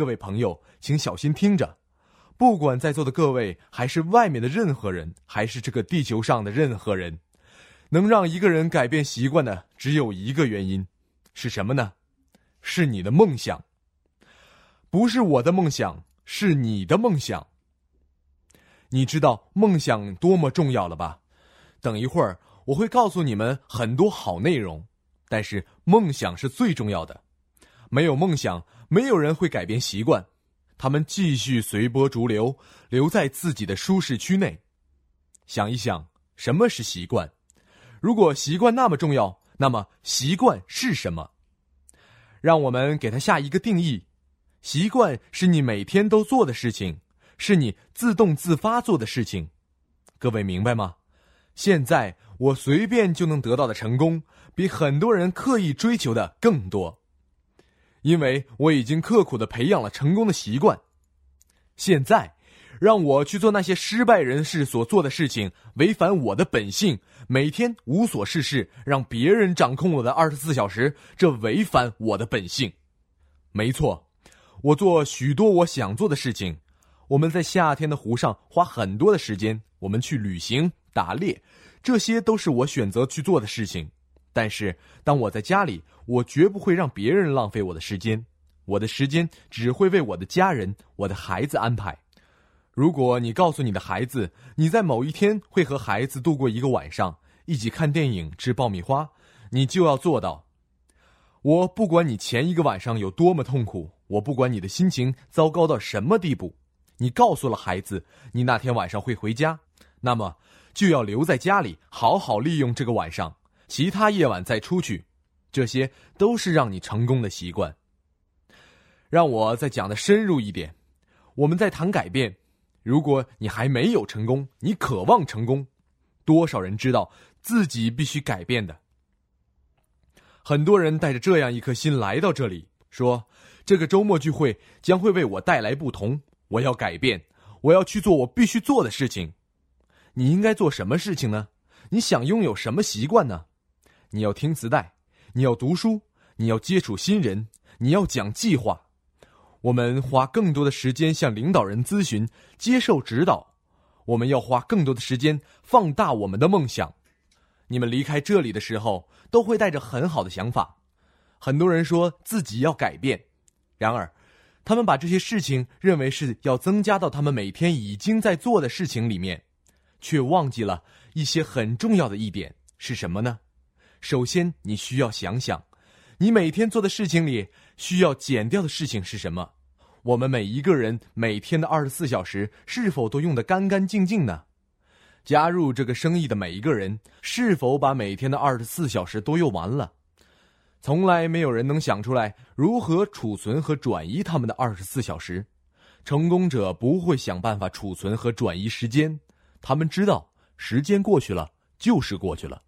各位朋友，请小心听着。不管在座的各位，还是外面的任何人，还是这个地球上的任何人，能让一个人改变习惯的只有一个原因，是什么呢？是你的梦想。不是我的梦想，是你的梦想。你知道梦想多么重要了吧？等一会儿我会告诉你们很多好内容，但是梦想是最重要的。没有梦想，没有人会改变习惯。他们继续随波逐流，留在自己的舒适区内。想一想，什么是习惯？如果习惯那么重要，那么习惯是什么？让我们给它下一个定义：习惯是你每天都做的事情，是你自动自发做的事情。各位明白吗？现在我随便就能得到的成功，比很多人刻意追求的更多。因为我已经刻苦的培养了成功的习惯，现在，让我去做那些失败人士所做的事情，违反我的本性。每天无所事事，让别人掌控我的二十四小时，这违反我的本性。没错，我做许多我想做的事情。我们在夏天的湖上花很多的时间，我们去旅行、打猎，这些都是我选择去做的事情。但是，当我在家里，我绝不会让别人浪费我的时间。我的时间只会为我的家人、我的孩子安排。如果你告诉你的孩子，你在某一天会和孩子度过一个晚上，一起看电影、吃爆米花，你就要做到。我不管你前一个晚上有多么痛苦，我不管你的心情糟糕到什么地步，你告诉了孩子你那天晚上会回家，那么就要留在家里，好好利用这个晚上。其他夜晚再出去，这些都是让你成功的习惯。让我再讲的深入一点，我们在谈改变。如果你还没有成功，你渴望成功，多少人知道自己必须改变的？很多人带着这样一颗心来到这里，说这个周末聚会将会为我带来不同。我要改变，我要去做我必须做的事情。你应该做什么事情呢？你想拥有什么习惯呢？你要听磁带，你要读书，你要接触新人，你要讲计划。我们花更多的时间向领导人咨询、接受指导。我们要花更多的时间放大我们的梦想。你们离开这里的时候，都会带着很好的想法。很多人说自己要改变，然而，他们把这些事情认为是要增加到他们每天已经在做的事情里面，却忘记了一些很重要的一点是什么呢？首先，你需要想想，你每天做的事情里需要减掉的事情是什么？我们每一个人每天的二十四小时是否都用得干干净净呢？加入这个生意的每一个人是否把每天的二十四小时都用完了？从来没有人能想出来如何储存和转移他们的二十四小时。成功者不会想办法储存和转移时间，他们知道时间过去了就是过去了。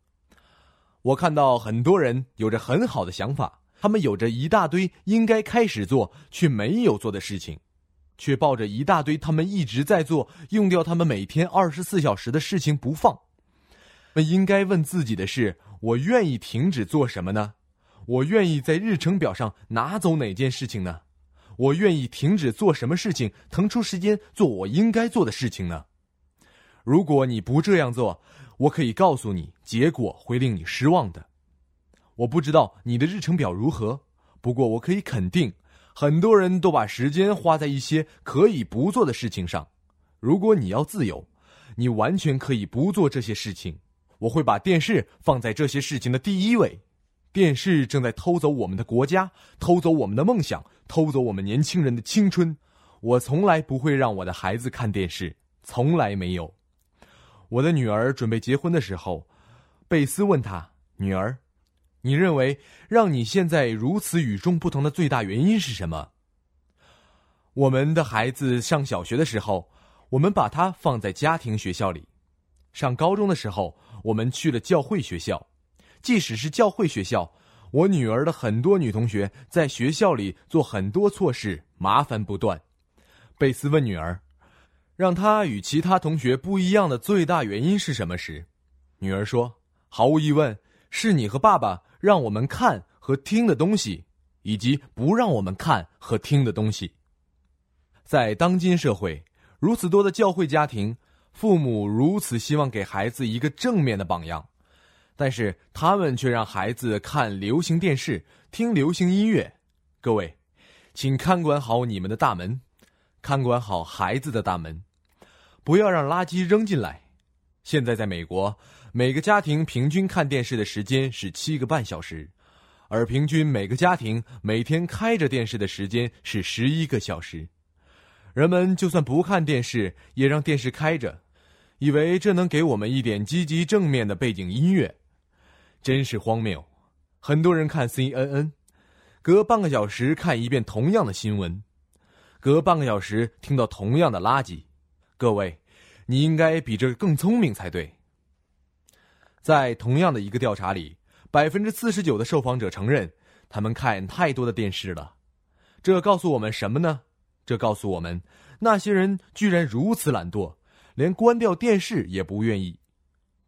我看到很多人有着很好的想法，他们有着一大堆应该开始做却没有做的事情，却抱着一大堆他们一直在做、用掉他们每天二十四小时的事情不放。那应该问自己的是：我愿意停止做什么呢？我愿意在日程表上拿走哪件事情呢？我愿意停止做什么事情，腾出时间做我应该做的事情呢？如果你不这样做，我可以告诉你，结果会令你失望的。我不知道你的日程表如何，不过我可以肯定，很多人都把时间花在一些可以不做的事情上。如果你要自由，你完全可以不做这些事情。我会把电视放在这些事情的第一位。电视正在偷走我们的国家，偷走我们的梦想，偷走我们年轻人的青春。我从来不会让我的孩子看电视，从来没有。我的女儿准备结婚的时候，贝斯问她：“女儿，你认为让你现在如此与众不同的最大原因是什么？”我们的孩子上小学的时候，我们把他放在家庭学校里；上高中的时候，我们去了教会学校。即使是教会学校，我女儿的很多女同学在学校里做很多错事，麻烦不断。贝斯问女儿。让他与其他同学不一样的最大原因是什么？时，女儿说：“毫无疑问，是你和爸爸让我们看和听的东西，以及不让我们看和听的东西。”在当今社会，如此多的教会家庭，父母如此希望给孩子一个正面的榜样，但是他们却让孩子看流行电视、听流行音乐。各位，请看管好你们的大门，看管好孩子的大门，不要让垃圾扔进来。现在在美国，每个家庭平均看电视的时间是七个半小时，而平均每个家庭每天开着电视的时间是十一个小时。人们就算不看电视，也让电视开着，以为这能给我们一点积极正面的背景音乐，真是荒谬。很多人看 CNN，隔半个小时看一遍同样的新闻，隔半个小时听到同样的垃圾。各位。你应该比这更聪明才对。在同样的一个调查里，百分之四十九的受访者承认他们看太多的电视了。这告诉我们什么呢？这告诉我们，那些人居然如此懒惰，连关掉电视也不愿意。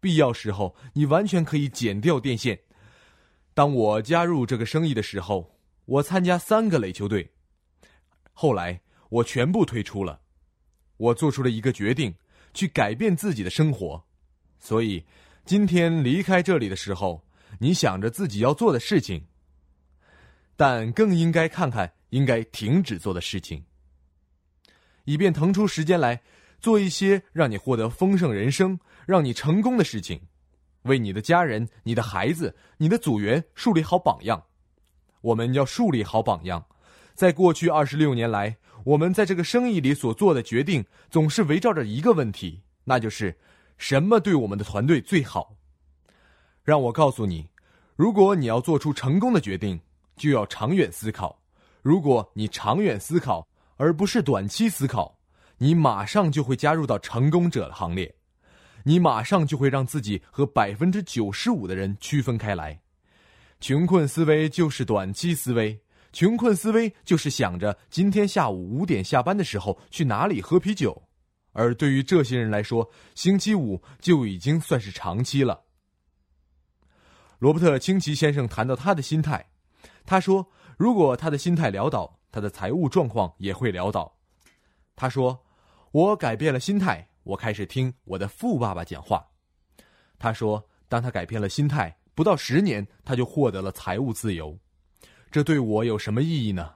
必要时候，你完全可以剪掉电线。当我加入这个生意的时候，我参加三个垒球队，后来我全部退出了。我做出了一个决定。去改变自己的生活，所以今天离开这里的时候，你想着自己要做的事情，但更应该看看应该停止做的事情，以便腾出时间来做一些让你获得丰盛人生、让你成功的事情，为你的家人、你的孩子、你的组员树立好榜样。我们要树立好榜样，在过去二十六年来。我们在这个生意里所做的决定，总是围绕着一个问题，那就是什么对我们的团队最好。让我告诉你，如果你要做出成功的决定，就要长远思考。如果你长远思考，而不是短期思考，你马上就会加入到成功者的行列，你马上就会让自己和百分之九十五的人区分开来。穷困思维就是短期思维。穷困思维就是想着今天下午五点下班的时候去哪里喝啤酒，而对于这些人来说，星期五就已经算是长期了。罗伯特清崎先生谈到他的心态，他说：“如果他的心态潦倒，他的财务状况也会潦倒。”他说：“我改变了心态，我开始听我的富爸爸讲话。”他说：“当他改变了心态，不到十年，他就获得了财务自由。”这对我有什么意义呢？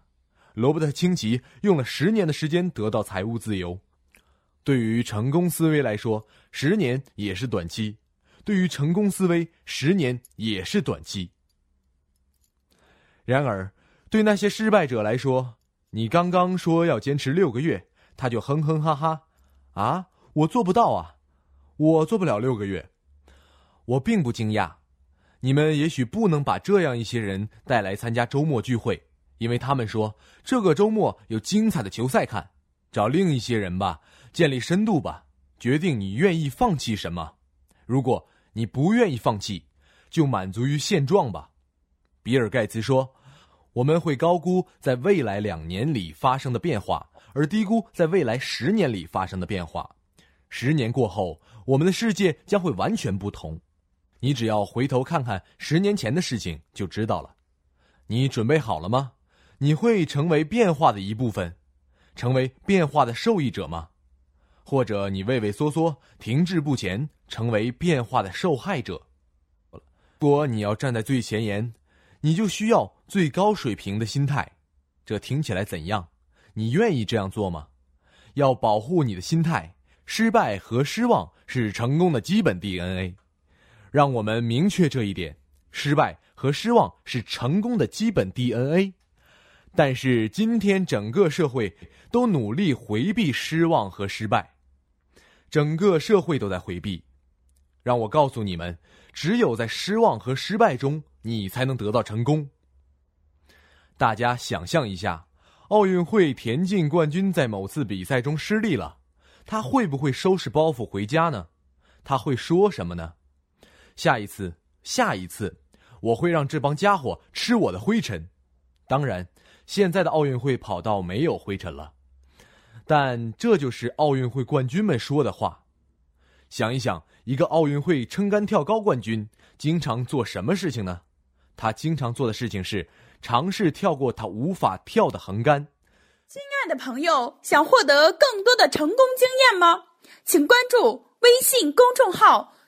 罗伯特清崎用了十年的时间得到财务自由。对于成功思维来说，十年也是短期；对于成功思维，十年也是短期。然而，对那些失败者来说，你刚刚说要坚持六个月，他就哼哼哈哈：“啊，我做不到啊，我做不了六个月。”我并不惊讶。你们也许不能把这样一些人带来参加周末聚会，因为他们说这个周末有精彩的球赛看。找另一些人吧，建立深度吧，决定你愿意放弃什么。如果你不愿意放弃，就满足于现状吧。比尔盖茨说：“我们会高估在未来两年里发生的变化，而低估在未来十年里发生的变化。十年过后，我们的世界将会完全不同。”你只要回头看看十年前的事情，就知道了。你准备好了吗？你会成为变化的一部分，成为变化的受益者吗？或者你畏畏缩缩、停滞不前，成为变化的受害者？如果你要站在最前沿，你就需要最高水平的心态。这听起来怎样？你愿意这样做吗？要保护你的心态。失败和失望是成功的基本 DNA。让我们明确这一点：失败和失望是成功的基本 DNA。但是今天整个社会都努力回避失望和失败，整个社会都在回避。让我告诉你们，只有在失望和失败中，你才能得到成功。大家想象一下，奥运会田径冠军在某次比赛中失利了，他会不会收拾包袱回家呢？他会说什么呢？下一次，下一次，我会让这帮家伙吃我的灰尘。当然，现在的奥运会跑道没有灰尘了，但这就是奥运会冠军们说的话。想一想，一个奥运会撑杆跳高冠军经常做什么事情呢？他经常做的事情是尝试跳过他无法跳的横杆。亲爱的朋友想获得更多的成功经验吗？请关注微信公众号“